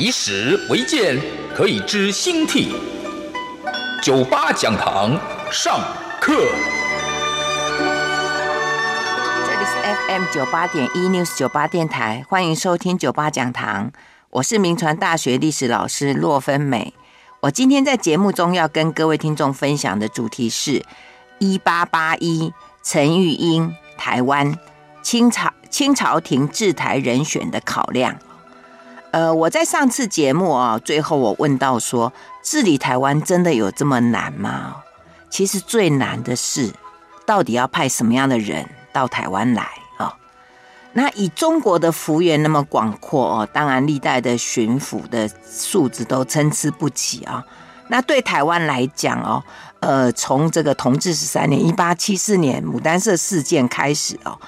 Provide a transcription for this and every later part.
以史为鉴，可以知兴替。九八讲堂上课。这里是 FM 九八点一 News 九八电台，欢迎收听九八讲堂。我是明传大学历史老师骆芬美。我今天在节目中要跟各位听众分享的主题是：一八八一陈玉英台湾清朝清朝廷治台人选的考量。呃，我在上次节目啊，最后我问到说，治理台湾真的有这么难吗？其实最难的是，到底要派什么样的人到台湾来啊？那以中国的幅员那么广阔哦，当然历代的巡抚的素质都参差不齐啊。那对台湾来讲哦，呃，从这个同治十三年（一八七四年）牡丹社事件开始哦，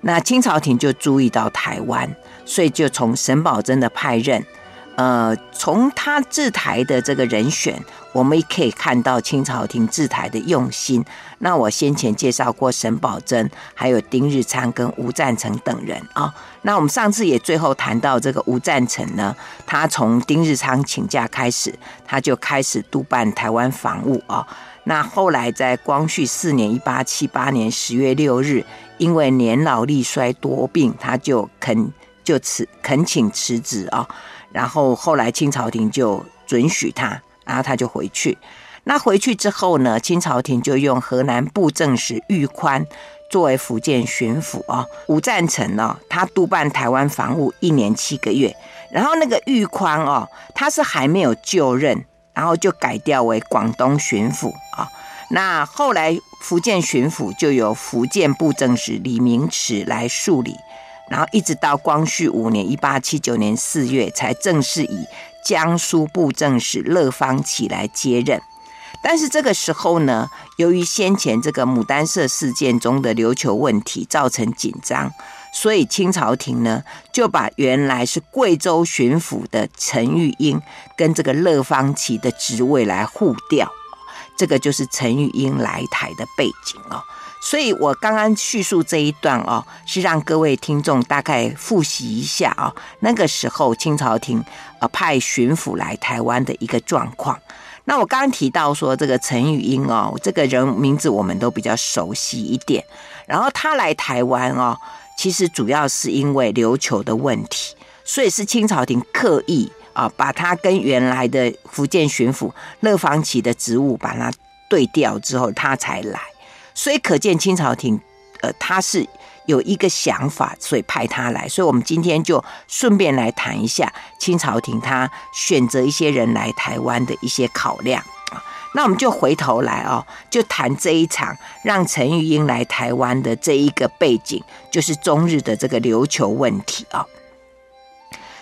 那清朝廷就注意到台湾。所以就从沈葆桢的派任，呃，从他治台的这个人选，我们也可以看到清朝廷治台的用心。那我先前介绍过沈葆桢，还有丁日昌跟吴赞成等人啊、那我们上次也最后谈到这个吴赞成呢，他从丁日昌请假开始，他就开始督办台湾防务啊、那后来在光绪四年（一八七八年）十月六日，因为年老力衰多病，他就肯。就辞恳请辞职啊，然后后来清朝廷就准许他，然后他就回去。那回去之后呢，清朝廷就用河南布政使玉宽作为福建巡抚啊。吴赞成呢，他督办台湾防务一年七个月。然后那个玉宽哦，他是还没有就任，然后就改调为广东巡抚啊。那后来福建巡抚就由福建布政使李明池来处理。然后一直到光绪五年（一八七九年）四月，才正式以江苏布政使乐芳启来接任。但是这个时候呢，由于先前这个牡丹社事件中的琉球问题造成紧张，所以清朝廷呢就把原来是贵州巡抚的陈玉英跟这个乐芳启的职位来互调。这个就是陈玉英来台的背景哦。所以我刚刚叙述这一段哦，是让各位听众大概复习一下啊，那个时候清朝廷呃派巡抚来台湾的一个状况。那我刚刚提到说这个陈玉英哦，这个人名字我们都比较熟悉一点。然后他来台湾哦，其实主要是因为琉球的问题，所以是清朝廷刻意啊把他跟原来的福建巡抚乐芳启的职务把他对调之后，他才来。所以可见清朝廷，呃，他是有一个想法，所以派他来。所以我们今天就顺便来谈一下清朝廷他选择一些人来台湾的一些考量啊。那我们就回头来哦，就谈这一场让陈玉英来台湾的这一个背景，就是中日的这个琉球问题啊。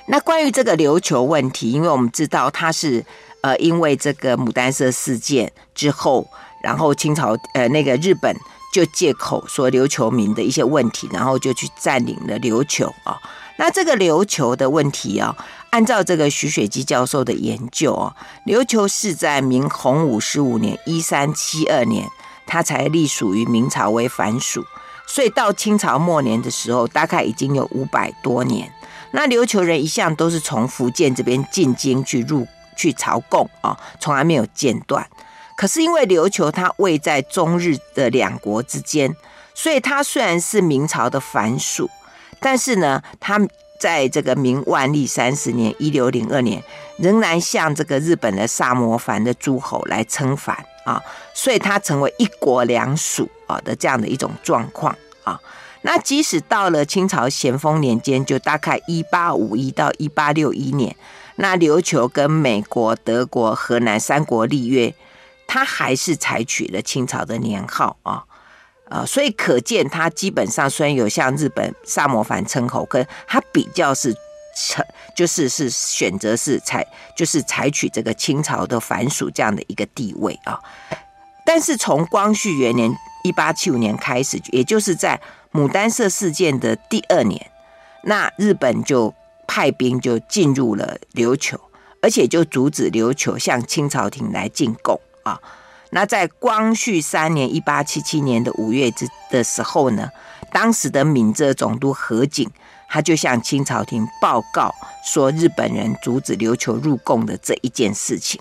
那关于这个琉球问题，因为我们知道他是呃，因为这个牡丹社事件之后。然后清朝呃那个日本就借口说琉球民的一些问题，然后就去占领了琉球啊、哦。那这个琉球的问题啊、哦，按照这个徐水基教授的研究啊、哦，琉球是在明洪武十五年（一三七二年）它才隶属于明朝为藩属，所以到清朝末年的时候，大概已经有五百多年。那琉球人一向都是从福建这边进京去入去朝贡啊，从来没有间断。可是因为琉球它位在中日的两国之间，所以它虽然是明朝的藩属，但是呢，它在这个明万历三十年（一六零二年）仍然向这个日本的萨摩藩的诸侯来称藩啊，所以它成为一国两属啊的这样的一种状况啊。那即使到了清朝咸丰年间，就大概一八五一到一八六一年，那琉球跟美国、德国、荷兰三国立约。他还是采取了清朝的年号啊，呃，所以可见他基本上虽然有向日本萨摩藩称侯，可他比较是成就是是选择是采就是采取这个清朝的藩属这样的一个地位啊。但是从光绪元年一八七五年开始，也就是在牡丹社事件的第二年，那日本就派兵就进入了琉球，而且就阻止琉球向清朝廷来进贡啊。那在光绪三年一八七七年的五月之的时候呢，当时的闽浙总督何景，他就向清朝廷报告说，日本人阻止琉球入贡的这一件事情。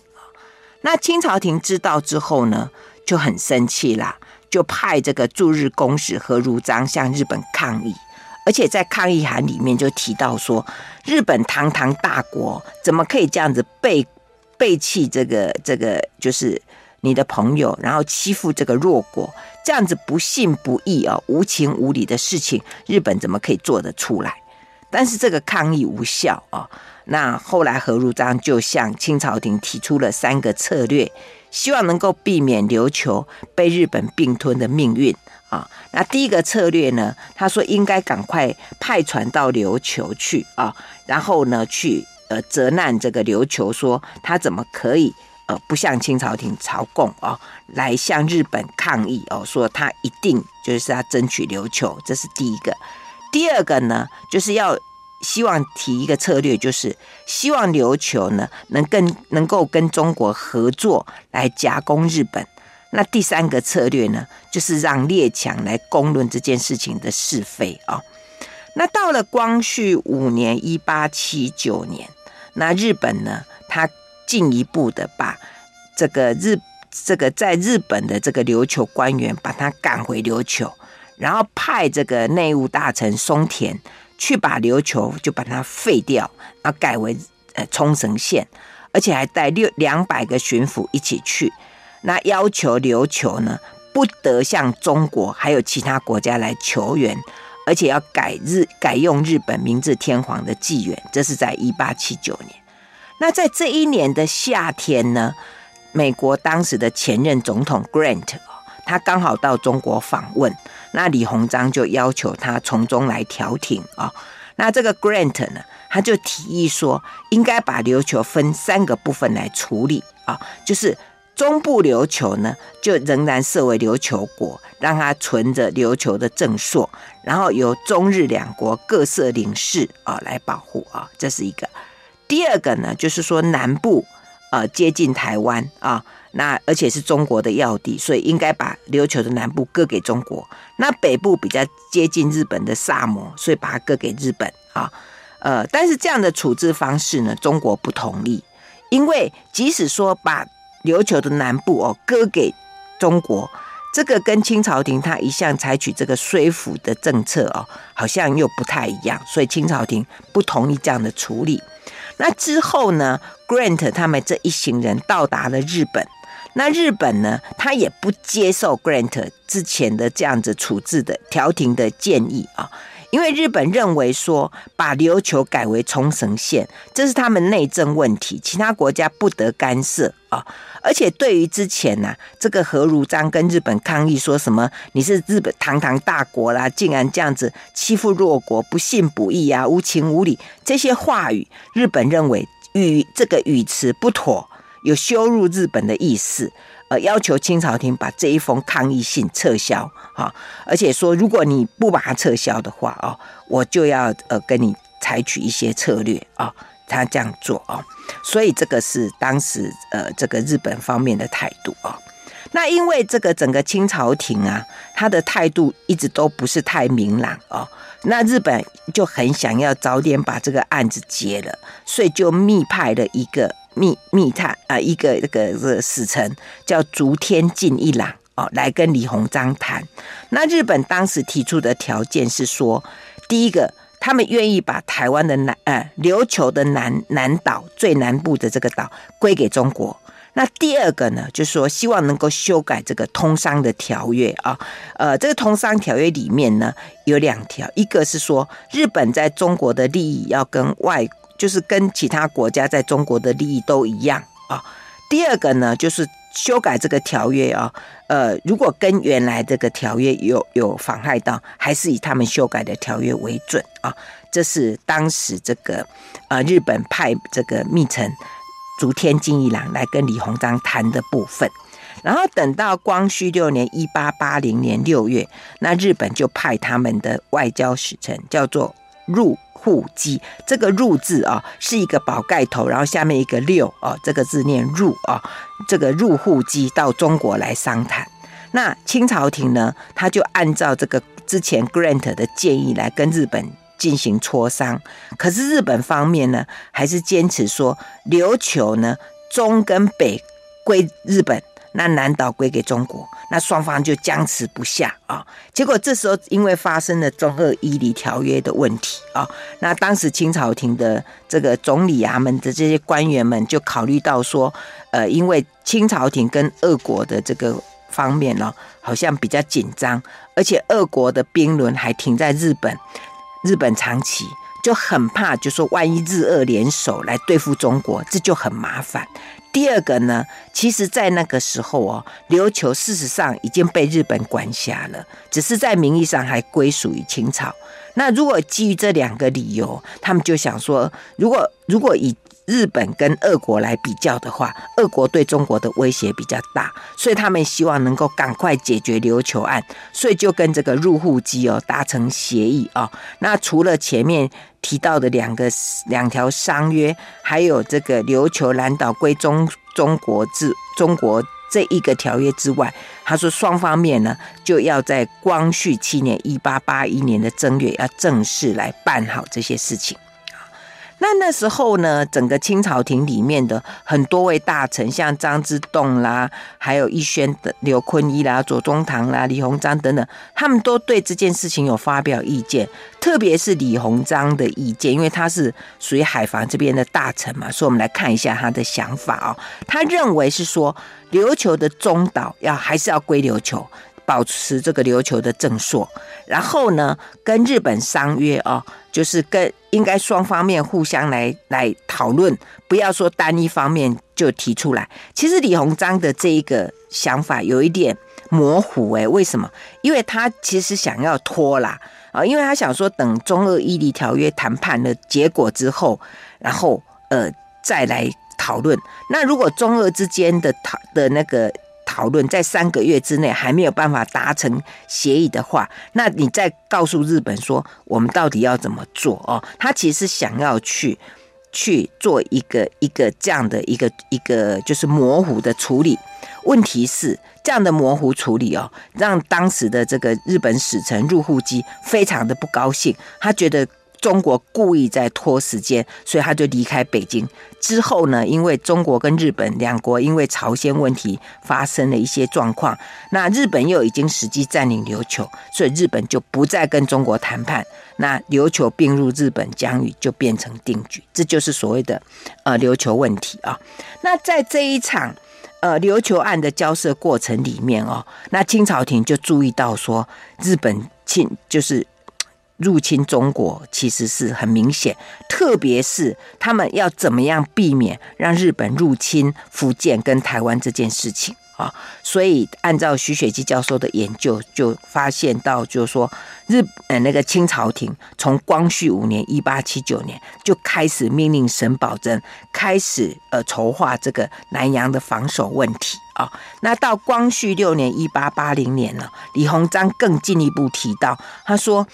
那清朝廷知道之后呢，就很生气啦，就派这个驻日公使何如章向日本抗议，而且在抗议函里面就提到说，日本堂堂大国怎么可以这样子背背弃这个这个就是你的朋友，然后欺负这个弱国，这样子不信不义哦，无情无理的事情，日本怎么可以做得出来？但是这个抗议无效啊，那后来何如章就向清朝廷提出了三个策略。希望能够避免琉球被日本并吞的命运啊！那第一个策略呢，他说应该赶快派船到琉球去啊，然后呢去呃责难这个琉球，说他怎么可以呃不向清朝廷朝贡哦，来向日本抗议哦，说他一定就是要争取琉球，这是第一个。第二个呢，就是要。希望提一个策略，就是希望琉球呢能更能够跟中国合作来夹攻日本。那第三个策略呢，就是让列强来公论这件事情的是非啊。那到了光绪五年（一八七九年），那日本呢，他进一步的把这个日这个在日本的这个琉球官员把他赶回琉球，然后派这个内务大臣松田。去把琉球就把它废掉，然后改为呃冲绳县，而且还带六两百个巡抚一起去，那要求琉球呢不得向中国还有其他国家来求援，而且要改日改用日本明治天皇的纪元，这是在一八七九年。那在这一年的夏天呢，美国当时的前任总统 Grant。他刚好到中国访问，那李鸿章就要求他从中来调停啊。那这个 Grant 呢，他就提议说，应该把琉球分三个部分来处理啊，就是中部琉球呢，就仍然设为琉球国，让它存着琉球的正朔，然后由中日两国各设领事啊来保护啊，这是一个。第二个呢，就是说南部呃接近台湾啊。那而且是中国的要地，所以应该把琉球的南部割给中国。那北部比较接近日本的萨摩，所以把它割给日本啊。呃，但是这样的处置方式呢，中国不同意，因为即使说把琉球的南部哦割给中国，这个跟清朝廷他一向采取这个衰抚的政策哦，好像又不太一样，所以清朝廷不同意这样的处理。那之后呢，Grant 他们这一行人到达了日本。那日本呢，他也不接受 Grant 之前的这样子处置的调停的建议啊，因为日本认为说，把琉球改为冲绳县，这是他们内政问题，其他国家不得干涉啊。而且对于之前呐、啊，这个何如章跟日本抗议说什么，你是日本堂堂大国啦，竟然这样子欺负弱国，不信不义啊，无情无理这些话语，日本认为与这个语词不妥。有羞辱日本的意思，呃，要求清朝廷把这一封抗议信撤销，哈，而且说如果你不把它撤销的话，哦，我就要呃跟你采取一些策略啊，他这样做啊，所以这个是当时呃这个日本方面的态度啊。那因为这个整个清朝廷啊，他的态度一直都不是太明朗哦，那日本就很想要早点把这个案子结了，所以就密派了一个。密密探啊、一个这个这个使臣叫竹天进一郎哦，来跟李鸿章谈。那日本当时提出的条件是说，第一个，他们愿意把台湾的南呃琉球的南南岛最南部的这个岛归给中国。那第二个呢，就是说希望能够修改这个通商的条约啊，呃，这个通商条约里面呢有两条，一个是说日本在中国的利益要跟外。就是跟其他国家在中国的利益都一样啊。第二个呢，就是修改这个条约啊，呃，如果跟原来这个条约有有妨害到，还是以他们修改的条约为准啊。这是当时这个呃日本派这个密臣竹田金一郎来跟李鸿章谈的部分。然后等到光绪六年一八八零年六月，那日本就派他们的外交使臣叫做入户基，这个入字啊是一个宝盖头，然后下面一个六啊，这个字念入啊，这个入户基到中国来商谈。那清朝廷呢，他就按照这个之前 Grant 的建议来跟日本。进行磋商，可是日本方面呢，还是坚持说琉球呢中跟北归日本，那南岛归给中国，那双方就僵持不下啊。结果这时候因为发生了中俄伊犁条约的问题啊，那当时清朝廷的这个总理衙门的这些官员们就考虑到说，呃，因为清朝廷跟俄国的这个方面呢，好像比较紧张，而且俄国的兵轮还停在日本。日本长期就很怕，就说万一日俄联手来对付中国，这就很麻烦。第二个呢，其实，在那个时候哦，琉球事实上已经被日本管辖了，只是在名义上还归属于清朝。那如果基于这两个理由，他们就想说，如果如果以日本跟俄国来比较的话，俄国对中国的威胁比较大，所以他们希望能够赶快解决琉球案，所以就跟这个入户机哦达成协议哦。那除了前面提到的两个两条商约，还有这个琉球南岛归中中国之中国这一个条约之外，他说双方面呢就要在光绪七年一八八一年的正月要正式来办好这些事情。那那时候呢，整个清朝廷里面的很多位大臣，像张之洞啦，还有奕宣的刘坤一啦、左宗棠啦、李鸿章等等，他们都对这件事情有发表意见。特别是李鸿章的意见，因为他是属于海防这边的大臣嘛，所以我们来看一下他的想法哦。他认为是说，琉球的中岛要还是要归琉球。保持这个琉球的正朔，然后呢，跟日本商约哦，就是跟应该双方面互相来来讨论，不要说单一方面就提出来。其实李鸿章的这一个想法有一点模糊诶，为什么？因为他其实想要拖啦啊，因为他想说等中俄伊犁条约谈判的结果之后，然后呃再来讨论。那如果中俄之间的讨的那个。讨论在三个月之内还没有办法达成协议的话，那你再告诉日本说我们到底要怎么做哦？他其实想要去去做一个一个这样的一个一个就是模糊的处理。问题是这样的模糊处理哦，让当时的这个日本使臣入户基非常的不高兴，他觉得。中国故意在拖时间，所以他就离开北京。之后呢，因为中国跟日本两国因为朝鲜问题发生了一些状况，那日本又已经实际占领琉球，所以日本就不再跟中国谈判。那琉球并入日本疆域就变成定局，这就是所谓的呃琉球问题啊。那在这一场呃琉球案的交涉过程里面哦，那清朝廷就注意到说日本侵就是。入侵中国其实是很明显，特别是他们要怎么样避免让日本入侵福建跟台湾这件事情啊，所以按照徐雪姬教授的研究，就发现到，就是说日呃那个清朝廷从光绪五年一八七九年就开始命令沈葆桢开始呃筹划这个南洋的防守问题啊，那到光绪六年一八八零年呢，李鸿章更进一步提到，他说。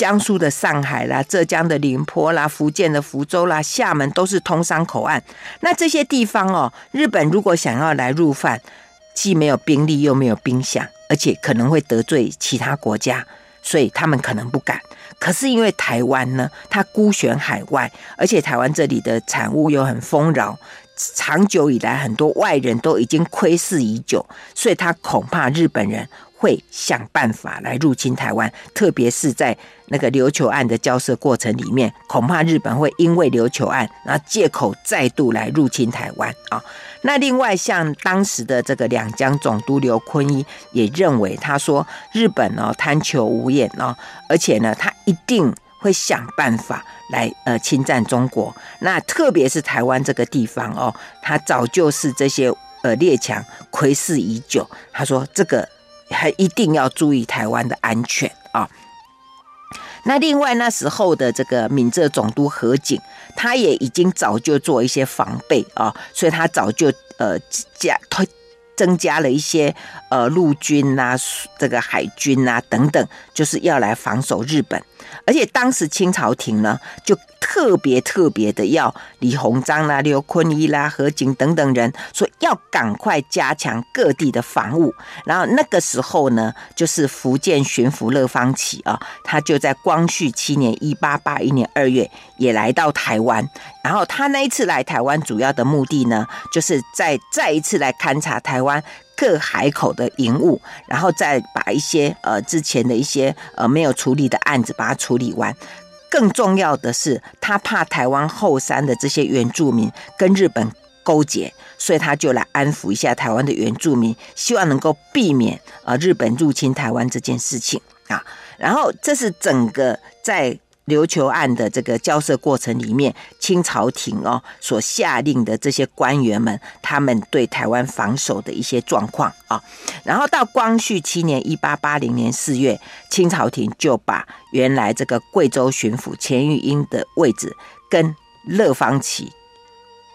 江苏的上海啦，浙江的宁波啦，福建的福州啦，厦门都是通商口岸。那这些地方哦，日本如果想要来入犯，既没有兵力，又没有兵饷，而且可能会得罪其他国家，所以他们可能不敢。可是因为台湾呢，它孤悬海外，而且台湾这里的产物又很丰饶，长久以来很多外人都已经窥视已久，所以他恐怕日本人。会想办法来入侵台湾，特别是在那个琉球案的交涉过程里面，恐怕日本会因为琉球案，然后借口再度来入侵台湾啊。那另外，像当时的这个两江总督刘坤一也认为，他说日本哦贪求无厌哦，而且呢，他一定会想办法来呃侵占中国。那特别是台湾这个地方哦，他早就是这些。呃列强窥视已久，他说这个还一定要注意台湾的安全啊。那另外那时候的这个闽浙总督何景，他也已经早就做一些防备啊，所以他早就呃加推。增加了一些呃陆军呐、啊，这个海军呐、啊、等等，就是要来防守日本。而且当时清朝廷呢，就特别特别的要李鸿章啦、刘坤一啦、何景等等人说要赶快加强各地的防务。然后那个时候呢，就是福建巡抚乐方琦啊，他就在光绪七年（一八八一年二月）也来到台湾。然后他那一次来台湾，主要的目的呢，就是再再一次来勘察台湾。各海口的营务，然后再把一些呃之前的一些呃没有处理的案子把它处理完。更重要的是，他怕台湾后山的这些原住民跟日本勾结，所以他就来安抚一下台湾的原住民，希望能够避免呃日本入侵台湾这件事情啊。然后这是整个在。琉球案的这个交涉过程里面，清朝廷哦所下令的这些官员们，他们对台湾防守的一些状况啊，然后到光绪七年（一八八零年四月），清朝廷就把原来这个贵州巡抚钱玉英的位置跟乐方琦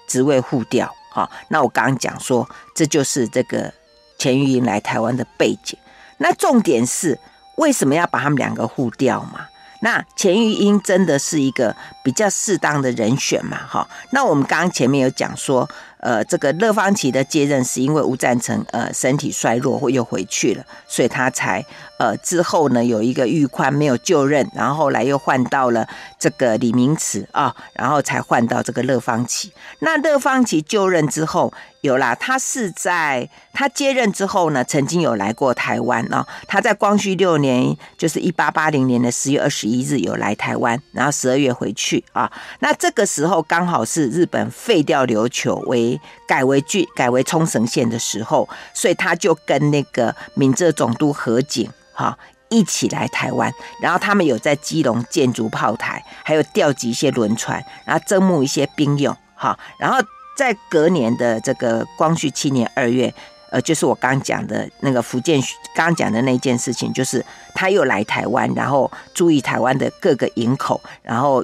职位互调啊。那我刚刚讲说，这就是这个钱玉英来台湾的背景。那重点是为什么要把他们两个互调嘛？那钱玉英真的是一个比较适当的人选嘛？哈，那我们刚刚前面有讲说，呃，这个乐方琦的接任是因为吴赞成呃身体衰弱或又回去了，所以他才呃之后呢有一个玉宽没有就任，然后后来又换到了这个李明慈啊，然后才换到这个乐方琦。那乐方琦就任之后。有啦，他是在他接任之后呢，曾经有来过台湾哦。他在光绪六年，就是一八八零年的十月二十一日有来台湾，然后十二月回去啊。那这个时候刚好是日本废掉琉球为改为据改为冲绳县的时候，所以他就跟那个闽浙总督何景哈一起来台湾，然后他们有在基隆建筑炮台，还有调集一些轮船，然后征募一些兵用哈，然后。在隔年的这个光绪七年二月，呃，就是我刚讲的那个福建刚讲的那件事情，就是他又来台湾，然后注意台湾的各个营口，然后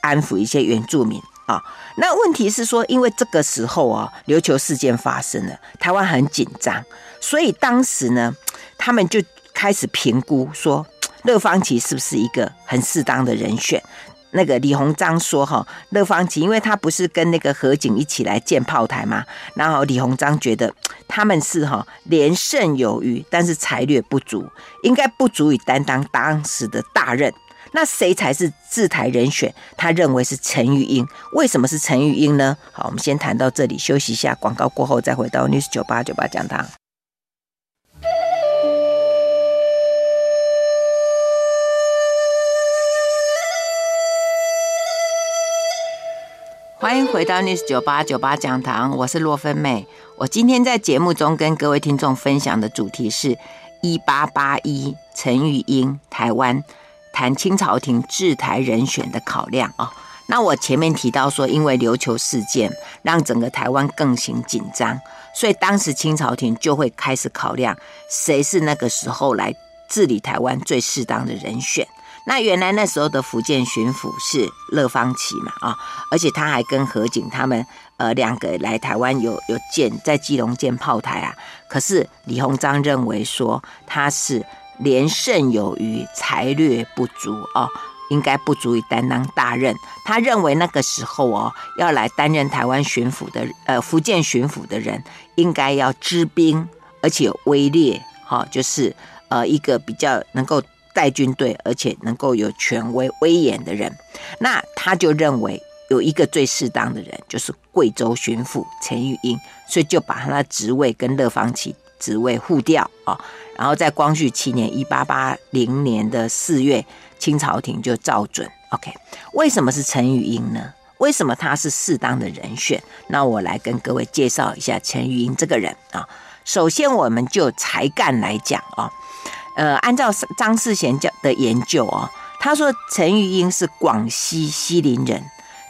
安抚一些原住民啊。那问题是说，因为这个时候啊，琉球事件发生了，台湾很紧张，所以当时呢，他们就开始评估说，乐方琦是不是一个很适当的人选。那个李鸿章说：“哈，乐方琦，因为他不是跟那个何景一起来建炮台嘛，然后李鸿章觉得他们是哈连胜有余，但是才略不足，应该不足以担当当时的大任。那谁才是治台人选？他认为是陈玉英。为什么是陈玉英呢？好，我们先谈到这里，休息一下，广告过后再回到 News 九八九八讲堂。”欢迎回到 News 九八九八讲堂，我是洛芬美。我今天在节目中跟各位听众分享的主题是一八八一陈玉英台湾谈清朝廷治台人选的考量哦。那我前面提到说，因为琉球事件让整个台湾更形紧张，所以当时清朝廷就会开始考量谁是那个时候来治理台湾最适当的人选。那原来那时候的福建巡抚是乐方琦嘛啊，而且他还跟何景他们呃两个来台湾有有建在基隆建炮台啊。可是李鸿章认为说他是连胜有余，才略不足哦，应该不足以担当大任。他认为那个时候哦要来担任台湾巡抚的呃福建巡抚的人，应该要知兵，而且有威烈哈，就是呃一个比较能够。带军队，而且能够有权威威严的人，那他就认为有一个最适当的人，就是贵州巡抚陈玉英，所以就把他的职位跟乐方琦职位互调啊。然后在光绪七年（一八八零年的四月），清朝廷就照准。OK，为什么是陈玉英呢？为什么他是适当的人选？那我来跟各位介绍一下陈玉英这个人啊。首先，我们就才干来讲啊。呃，按照张世贤教的研究哦，他说陈玉英是广西西林人，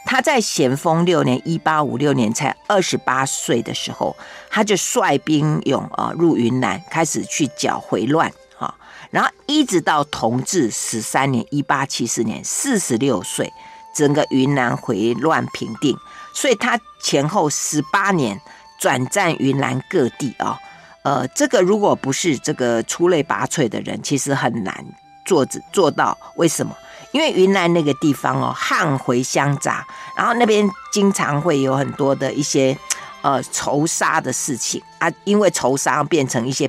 他在咸丰六年（一八五六年）才二十八岁的时候，他就率兵勇啊入云南，开始去剿回乱哈。然后一直到同治十三年（一八七四年），四十六岁，整个云南回乱平定，所以他前后十八年转战云南各地啊。呃，这个如果不是这个出类拔萃的人，其实很难做做到。为什么？因为云南那个地方哦，汉回相杂，然后那边经常会有很多的一些呃仇杀的事情啊，因为仇杀变成一些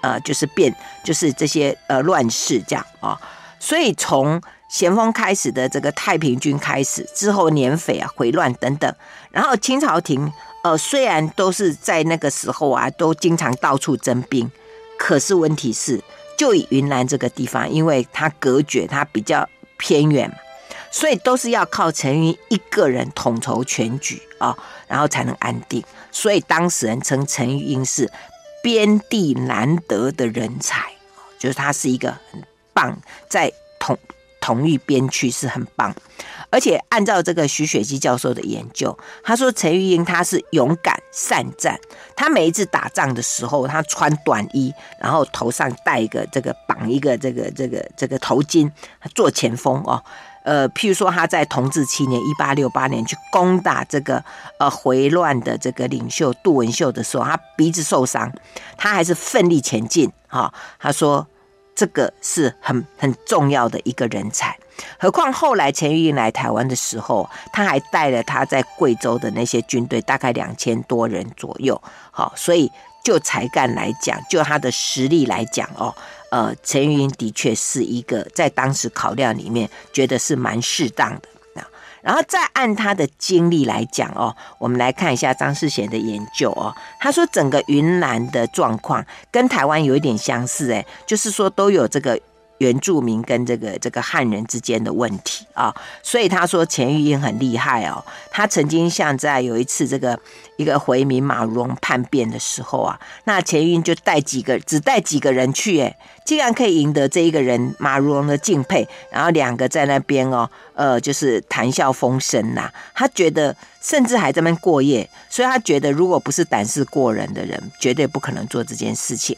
呃就是变就是这些呃乱世这样啊、所以从咸丰开始的这个太平军开始之后，捻匪啊回乱等等，然后清朝廷。呃，虽然都是在那个时候啊，都经常到处征兵，可是问题是，就以云南这个地方，因为它隔绝，它比较偏远，所以都是要靠陈云一个人统筹全局啊、然后才能安定。所以当时人称陈云是边地难得的人才，就是他是一个很棒，在统统御边区是很棒。而且按照这个徐雪姬教授的研究，他说陈玉英他是勇敢善战，他每一次打仗的时候，他穿短衣，然后头上戴一个这个绑一个这个这个这个头巾，做前锋哦。呃，譬如说他在同治七年（一八六八年）去攻打这个呃回乱的这个领袖杜文秀的时候，他鼻子受伤，他还是奋力前进。哈、哦，他说这个是很很重要的一个人才。何况后来陈玉英来台湾的时候，他还带了他在贵州的那些军队，大概两千多人左右。好，所以就才干来讲，就他的实力来讲哦，呃，陈玉英的确是一个在当时考量里面觉得是蛮适当的。然后再按他的经历来讲哦，我们来看一下张世贤的研究哦。他说整个云南的状况跟台湾有一点相似，诶，就是说都有这个。原住民跟这个这个汉人之间的问题啊，所以他说钱玉英很厉害哦。他曾经像在有一次这个一个回民马如龙叛变的时候啊，那钱玉英就带几个只带几个人去，诶，竟然可以赢得这一个人马如龙的敬佩，然后两个在那边哦，呃，就是谈笑风生呐。他觉得甚至还在那边过夜，所以他觉得如果不是胆识过人的人，绝对不可能做这件事情。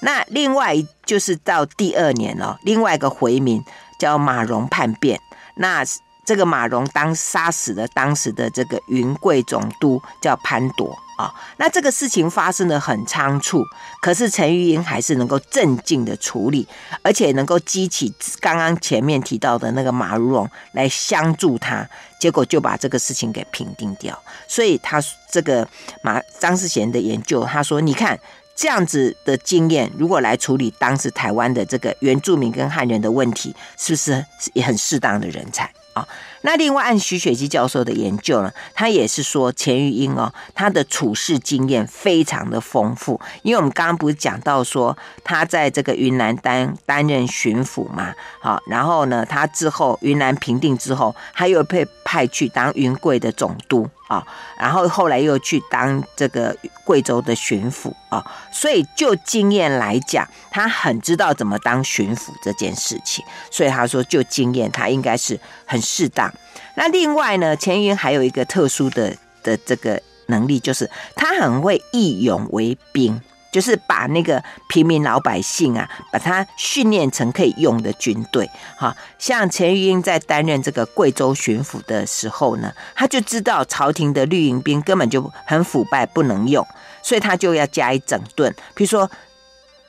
那另外就是到第二年哦，另外一个回民叫马荣叛变，那这个马荣当杀死了当时的这个云贵总督叫潘铎啊，那这个事情发生的很仓促，可是陈玉英还是能够镇静的处理，而且能够激起刚刚前面提到的那个马如荣来相助他，结果就把这个事情给平定掉。所以他这个马张世贤的研究，他说你看。这样子的经验，如果来处理当时台湾的这个原住民跟汉人的问题，是不是也很适当的人才啊？那另外按徐雪姬教授的研究呢，他也是说钱玉英哦，他的处事经验非常的丰富，因为我们刚刚不是讲到说他在这个云南担担任巡抚嘛，好，然后呢，他之后云南平定之后，他又被派去当云贵的总督啊，然后后来又去当这个贵州的巡抚啊，所以就经验来讲，他很知道怎么当巡抚这件事情，所以他说就经验，他应该是很适当。那另外呢，钱云还有一个特殊的的这个能力，就是他很会义勇为兵，就是把那个平民老百姓啊，把他训练成可以用的军队。哈，像钱玉英在担任这个贵州巡抚的时候呢，他就知道朝廷的绿营兵根本就很腐败，不能用，所以他就要加以整顿。比如说，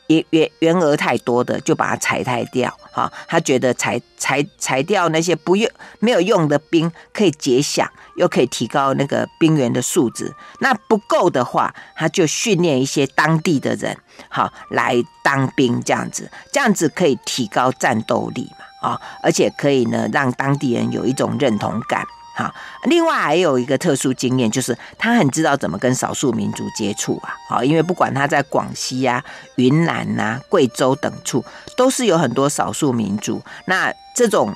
员员员额太多的，就把它裁汰掉。哈，他觉得裁裁裁掉那些不用没有用的兵，可以节饷，又可以提高那个兵员的素质。那不够的话，他就训练一些当地的人，好来当兵，这样子，这样子可以提高战斗力嘛，啊，而且可以呢让当地人有一种认同感。好，另外还有一个特殊经验，就是他很知道怎么跟少数民族接触啊。好，因为不管他在广西呀、啊、云南呐、啊、贵州等处，都是有很多少数民族。那这种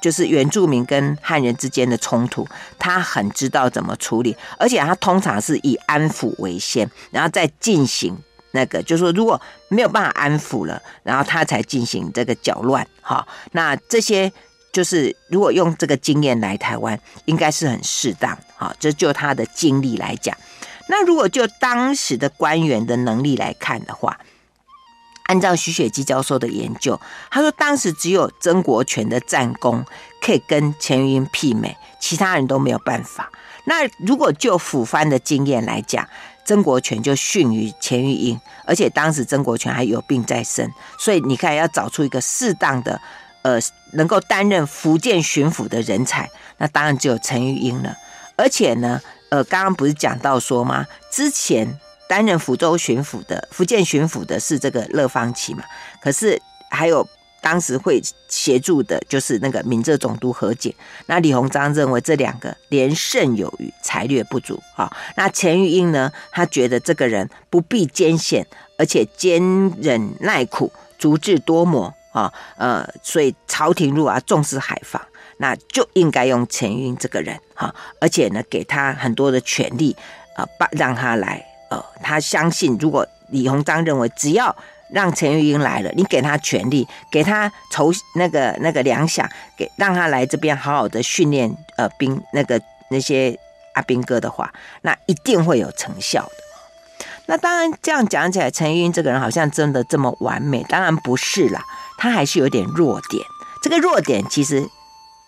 就是原住民跟汉人之间的冲突，他很知道怎么处理，而且他通常是以安抚为先，然后再进行那个，就是说如果没有办法安抚了，然后他才进行这个搅乱。好，那这些。就是如果用这个经验来台湾，应该是很适当。好，这就他的经历来讲。那如果就当时的官员的能力来看的话，按照徐雪姬教授的研究，他说当时只有曾国荃的战功可以跟钱玉英媲美，其他人都没有办法。那如果就抚藩的经验来讲，曾国荃就逊于钱玉英，而且当时曾国荃还有病在身，所以你看要找出一个适当的，呃，能够担任福建巡抚的人才，那当然只有陈玉英了。而且呢，呃，刚刚不是讲到说吗？之前担任福州巡抚的福建巡抚的是这个乐芳其嘛，可是还有。当时会协助的就是那个闽浙总督何景。那李鸿章认为这两个连胜有余，才略不足啊。那钱玉英呢？他觉得这个人不避艰险，而且坚忍耐苦，足智多谋啊。呃，所以朝廷如果要重视海防，那就应该用钱玉英这个人哈。而且呢，给他很多的权力啊，把让他来。呃，他相信，如果李鸿章认为只要。让陈玉英来了，你给他权力，给他筹那个那个粮饷，给让他来这边好好的训练呃兵那个那些阿兵哥的话，那一定会有成效的。那当然这样讲起来，陈玉英这个人好像真的这么完美？当然不是啦，他还是有点弱点。这个弱点其实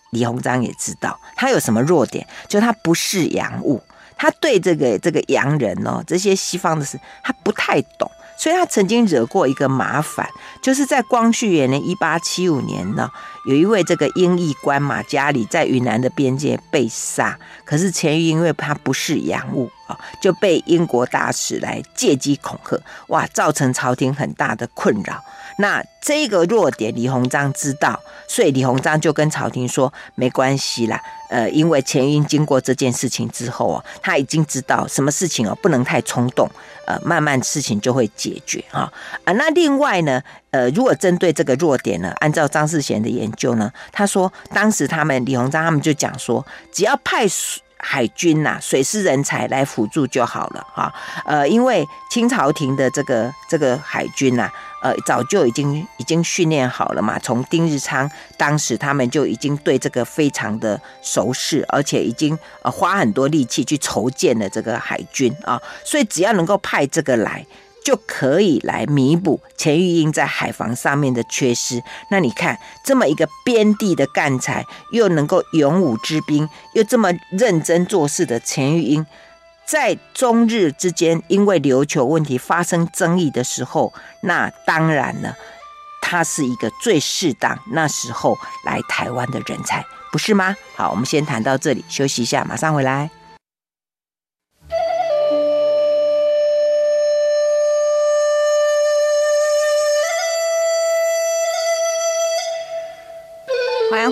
李鸿章也知道，他有什么弱点？就他不识洋务，他对这个这个洋人哦，这些西方的事他不太懂。所以他曾经惹过一个麻烦，就是在光绪元年一八七五年呢，有一位这个英译官马嘉里在云南的边界被杀，可是钱玉因为他不识洋务就被英国大使来借机恐吓，哇，造成朝廷很大的困扰。那这个弱点李鸿章知道，所以李鸿章就跟朝廷说没关系啦。呃，因为钱玉英经过这件事情之后啊，他已经知道什么事情哦不能太冲动，呃，慢慢事情就会解决哈啊。那另外呢，呃，如果针对这个弱点呢，按照张世贤的研究呢，他说当时他们李鸿章他们就讲说，只要派海军呐、水师人才来辅助就好了哈。呃，因为清朝廷的这个这个海军呐、呃，早就已经已经训练好了嘛。从丁日昌当时他们就已经对这个非常的熟识，而且已经呃花很多力气去筹建了这个海军啊。所以只要能够派这个来。就可以来弥补钱玉英在海防上面的缺失。那你看，这么一个边地的干才，又能够勇武之兵，又这么认真做事的钱玉英，在中日之间因为琉球问题发生争议的时候，那当然了，他是一个最适当那时候来台湾的人才，不是吗？好，我们先谈到这里，休息一下，马上回来。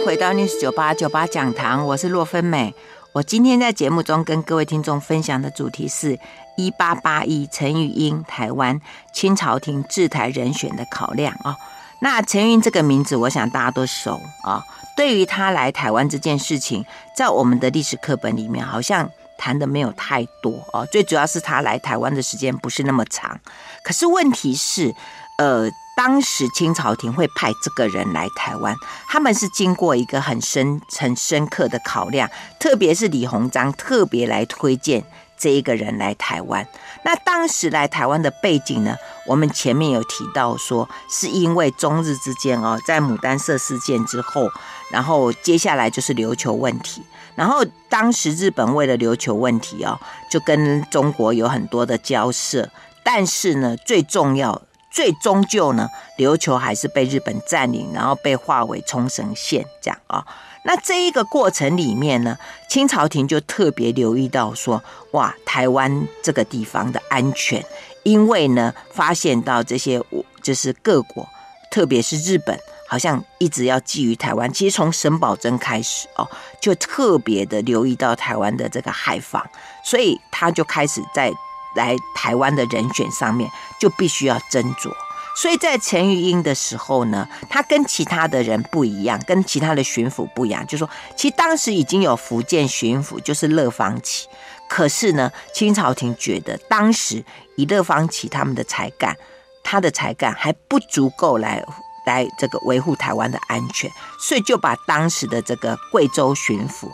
回到 News 九八九八讲堂，我是洛芬美。我今天在节目中跟各位听众分享的主题是一八八一陈玉英台湾清朝廷治台人选的考量啊。那陈玉这个名字，我想大家都熟啊。对于他来台湾这件事情，在我们的历史课本里面好像谈的没有太多哦。最主要是他来台湾的时间不是那么长。可是问题是，呃。当时清朝廷会派这个人来台湾，他们是经过一个很深、很深刻的考量，特别是李鸿章特别来推荐这一个人来台湾。那当时来台湾的背景呢？我们前面有提到说，是因为中日之间哦，在牡丹社事件之后，然后接下来就是琉球问题，然后当时日本为了琉球问题哦，就跟中国有很多的交涉，但是呢，最重要。最终究呢，琉球还是被日本占领，然后被划为冲绳县这样啊。那这一个过程里面呢，清朝廷就特别留意到说，哇，台湾这个地方的安全，因为呢，发现到这些就是各国，特别是日本，好像一直要觊觎台湾。其实从沈葆桢开始哦，就特别的留意到台湾的这个海防，所以他就开始在。来台湾的人选上面就必须要斟酌，所以在陈玉英的时候呢，他跟其他的人不一样，跟其他的巡抚不一样，就是说，其实当时已经有福建巡抚，就是乐芳启，可是呢，清朝廷觉得当时以乐芳启他们的才干，他的才干还不足够来来这个维护台湾的安全，所以就把当时的这个贵州巡抚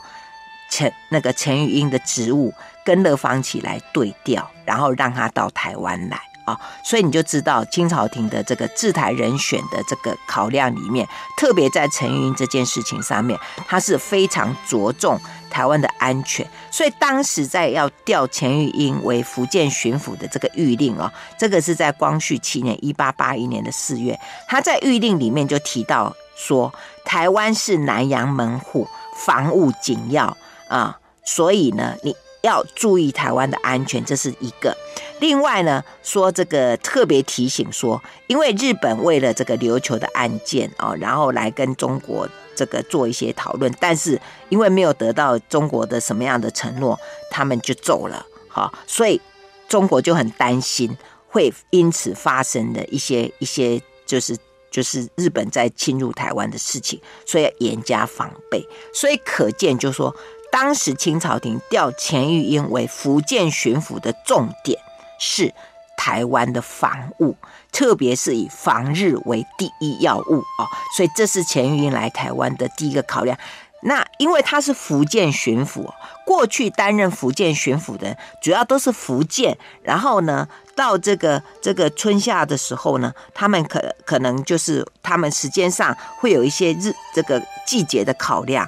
陈那个陈玉英的职务跟乐芳起来对调，然后让他到台湾来。啊、哦，所以你就知道清朝廷的这个治台人选的这个考量里面，特别在陈玉英这件事情上面，他是非常着重台湾的安全。所以当时在要调钱玉英为福建巡抚的这个谕令哦，这个是在光绪七年（一八八一年的四月），他在谕令里面就提到说，台湾是南洋门户，防务紧要啊，所以呢，你。要注意台湾的安全，这是一个。另外呢，说这个特别提醒说，因为日本为了这个琉球的案件哦，然后来跟中国这个做一些讨论，但是因为没有得到中国的什么样的承诺，他们就走了。好，所以中国就很担心会因此发生的一些一些，就是就是日本在侵入台湾的事情，所以要严加防备。所以可见，就是说。当时清朝廷调钱玉英为福建巡抚的重点是台湾的防务，特别是以防日为第一要务啊，所以这是钱玉英来台湾的第一个考量。那因为他是福建巡抚，过去担任福建巡抚的主要都是福建，然后呢，到这个这个春夏的时候呢，他们可可能就是他们时间上会有一些日这个季节的考量。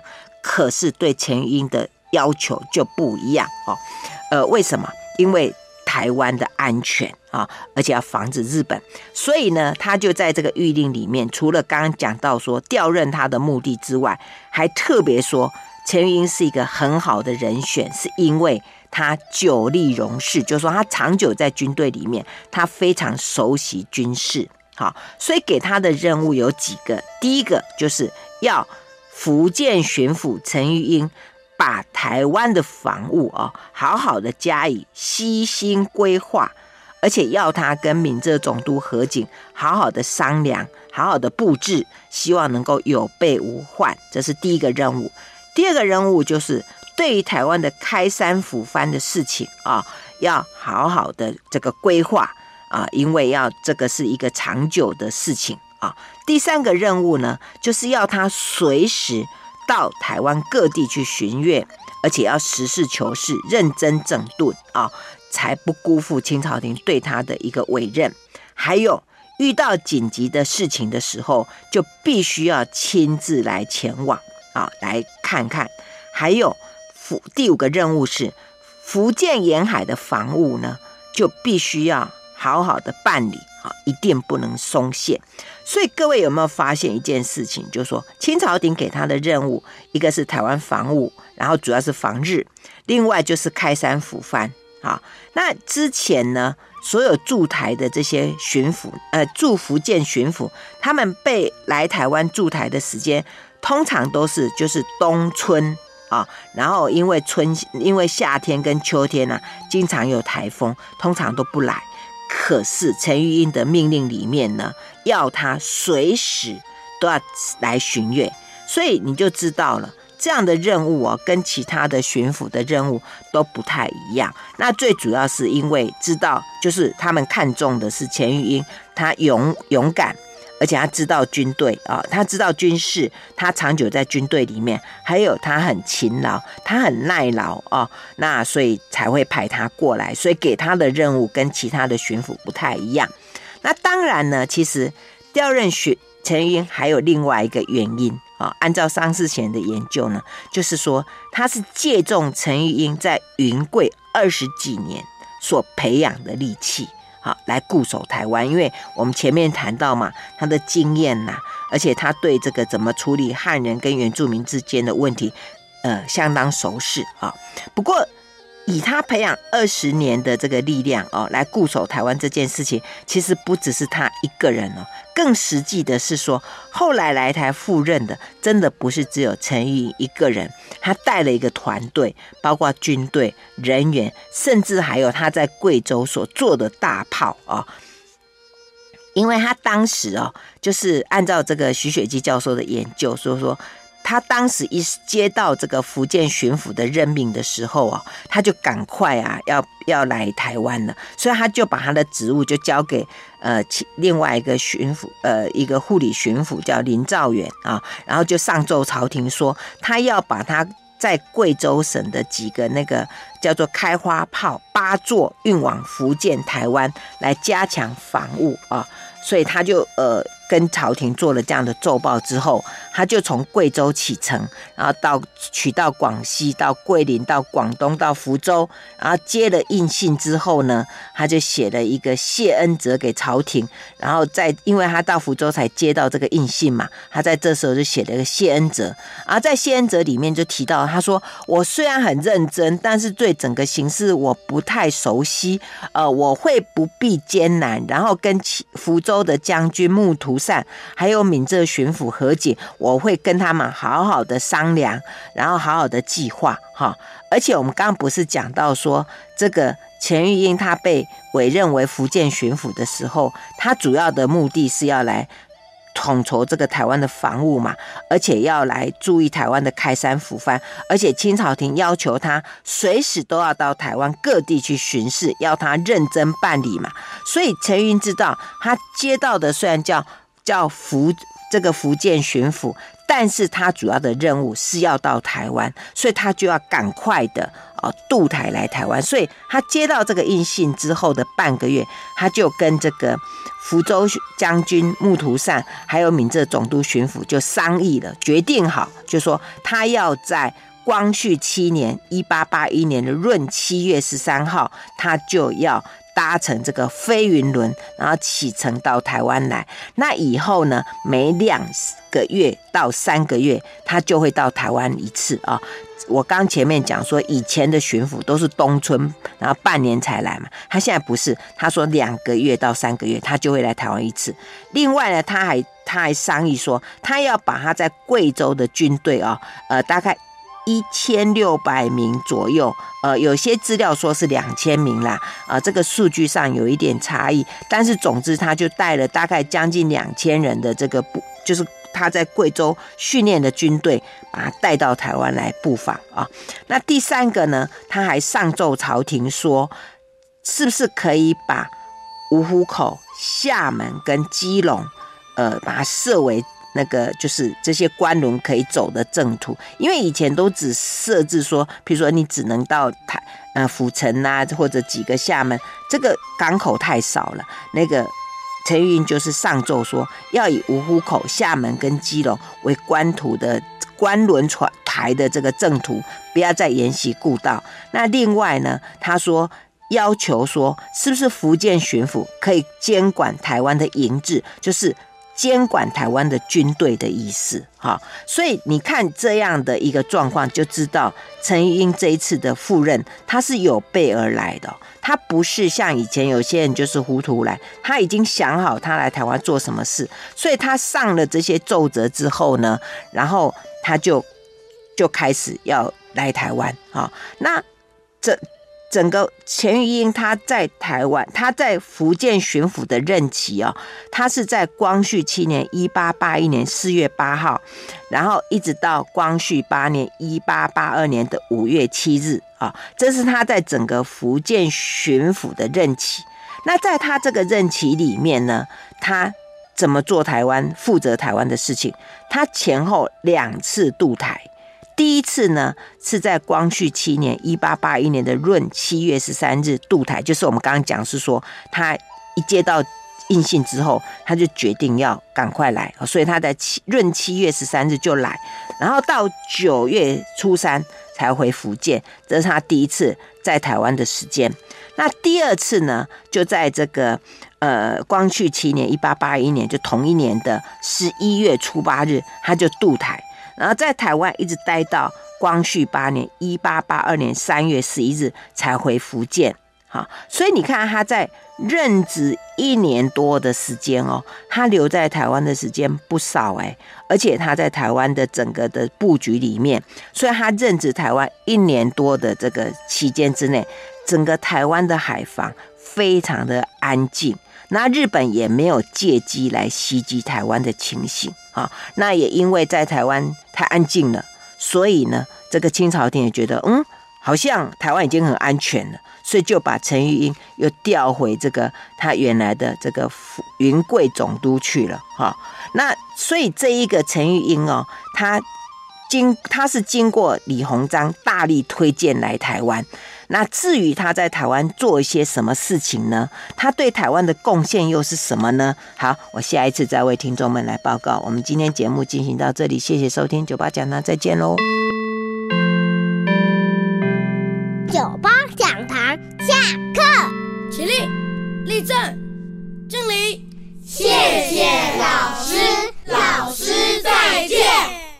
可是对钱玉英的要求就不一样哦，呃，为什么？因为台湾的安全啊，而且要防止日本，所以呢，他就在这个諭令里面，除了刚刚讲到说调任他的目的之外，还特别说钱玉英是一个很好的人选，是因为他久立戎事，就是说他长久在军队里面，他非常熟悉军事，好，所以给他的任务有几个，第一个就是要。福建巡抚陈玉英把台湾的防务哦，好好的加以悉心规划，而且要他跟闽浙总督何景好好的商量，好好的布置，希望能够有备无患。这是第一个任务。第二个任务就是对于台湾的开山抚番的事情啊，要好好的这个规划啊，因为要这个是一个长久的事情。啊，第三个任务呢，就是要他随时到台湾各地去巡阅，而且要实事求是、认真整顿啊，才不辜负清朝廷对他的一个委任。还有遇到紧急的事情的时候，就必须要亲自来前往啊，来看看。还有福第五个任务是福建沿海的防务呢，就必须要好好的办理。一定不能松懈，所以各位有没有发现一件事情？就是说清朝廷给他的任务，一个是台湾防务，然后主要是防日，另外就是开山抚番。啊，那之前呢，所有驻台的这些巡抚，呃，驻福建巡抚，他们被来台湾驻台的时间，通常都是就是冬春啊，然后因为春，因为夏天跟秋天呢、经常有台风，通常都不来。可是陈玉英的命令里面呢，要他随时都要来巡阅，所以你就知道了，这样的任务哦，跟其他的巡抚的任务都不太一样。那最主要是因为知道，就是他们看中的是钱玉英，他勇勇敢。而且他知道军队啊，他知道军事，他长久在军队里面，还有他很勤劳，他很耐劳啊，那所以才会派他过来，所以给他的任务跟其他的巡抚不太一样。那当然呢，其实调任巡陈玉英还有另外一个原因啊，按照桑士贤的研究呢，就是说他是借重陈玉英在云贵二十几年所培养的力气。好，来固守台湾，因为我们前面谈到嘛，他的经验呐，而且他对这个怎么处理汉人跟原住民之间的问题，呃，相当熟悉啊。不过，以他培养二十年的这个力量哦，来固守台湾这件事情，其实不只是他一个人哦，更实际的是说，后来来台赴任的，真的不是只有陈玉英一个人，他带了一个团队，包括军队人员，甚至还有他在贵州所做的大炮哦。因为他当时哦，就是按照这个徐雪姬教授的研究，说说。他当时一接到这个福建巡抚的任命的时候啊，他就赶快啊要要来台湾了，所以他就把他的职务就交给呃另外一个巡抚呃一个护理巡抚叫林兆远啊，然后就上奏朝廷说他要把他在贵州省的几个那个叫做开花炮八座运往福建台湾来加强防务啊，所以他就呃。跟朝廷做了这样的奏报之后，他就从贵州启程，然后到取到广西，到桂林，到广东，到福州，然后接了印信之后呢，他就写了一个谢恩折给朝廷，然后在因为他到福州才接到这个印信嘛，他在这时候就写了一个谢恩折，而在谢恩折里面就提到，他说我虽然很认真，但是对整个形势我不太熟悉，呃，我会不避艰难，然后跟福州的将军穆图善还有闽浙巡抚和解，我会跟他们好好的商量，然后好好的计划哈。而且我们刚刚不是讲到说，这个钱玉英他被委任为福建巡抚的时候，他主要的目的是要来统筹这个台湾的防务嘛，而且要来注意台湾的开山抚番，而且清朝廷要求他随时都要到台湾各地去巡视，要他认真办理嘛。所以陈云知道，他接到的虽然叫。叫福这个福建巡抚，但是他主要的任务是要到台湾，所以他就要赶快的哦渡台来台湾。所以他接到这个印信之后的半个月，他就跟这个福州将军穆图善，还有闽浙总督巡抚就商议了，决定好，就说他要在光绪七年（一八八一年）的闰七月十三号，他就要。搭乘这个飞云轮，然后启程到台湾来。那以后呢，每两个月到三个月，他就会到台湾一次啊。我刚前面讲说，以前的巡抚都是冬春，然后半年才来嘛。他现在不是，他说两个月到三个月，他就会来台湾一次。另外呢，他还他还商议说，他要把他在贵州的军队啊，呃，大概。一千六百名左右，呃，有些资料说是两千名啦，啊、这个数据上有一点差异，但是总之他就带了大概将近两千人的这个部，就是他在贵州训练的军队，把他带到台湾来布防啊。那第三个呢，他还上奏朝廷说，是不是可以把五湖口、厦门跟基隆，呃，把它设为。那个就是这些官轮可以走的正途，因为以前都只设置说，比如说你只能到台呃府城啊，或者几个厦门，这个港口太少了。那个陈玉英就是上奏说，要以五湖口、厦门跟基隆为官途的官轮船台的这个正途，不要再沿袭故道。那另外呢，他说要求说，是不是福建巡抚可以监管台湾的银制，就是。监管台湾的军队的意思，哈，所以你看这样的一个状况，就知道陈玉英这一次的赴任，他是有备而来的，他不是像以前有些人就是糊涂来，他已经想好他来台湾做什么事，所以他上了这些奏折之后呢，然后他就就开始要来台湾，哈，那这。整个钱玉英他在台湾，他在福建巡抚的任期哦，他是在光绪七年（一八八一年）四月八号，然后一直到光绪八年（一八八二年）的五月七日啊，这是他在整个福建巡抚的任期。那在他这个任期里面呢，他怎么做台湾、负责台湾的事情？他前后两次渡台。第一次呢，是在光绪七年（一八八一年）的闰七月十三日渡台，就是我们刚刚讲是说，他一接到印信之后，他就决定要赶快来，所以他在七闰七月十三日就来，然后到九月初三才回福建，这是他第一次在台湾的时间。那第二次呢，就在这个呃光绪七年（一八八一年）就同一年的十一月初八日，他就渡台。然后在台湾一直待到光绪八年（一八八二年）三月十一日才回福建。好，所以你看他在任职一年多的时间哦，他留在台湾的时间不少哎，而且他在台湾的整个的布局里面，所以他任职台湾一年多的这个期间之内，整个台湾的海防非常的安静，那日本也没有借机来袭击台湾的情形。啊。那也因为在台湾太安静了，所以呢，这个清朝廷也觉得，嗯，好像台湾已经很安全了，所以就把陈玉英又调回这个他原来的这个云贵总督去了。哈，那所以这一个陈玉英哦，他经他是经过李鸿章大力推荐来台湾。那至于他在台湾做一些什么事情呢？他对台湾的贡献又是什么呢？好，我下一次再为听众们来报告。我们今天节目进行到这里，谢谢收听九八讲堂，再见喽。九八讲堂下课，起立，立正，敬礼，谢谢老师。老师再见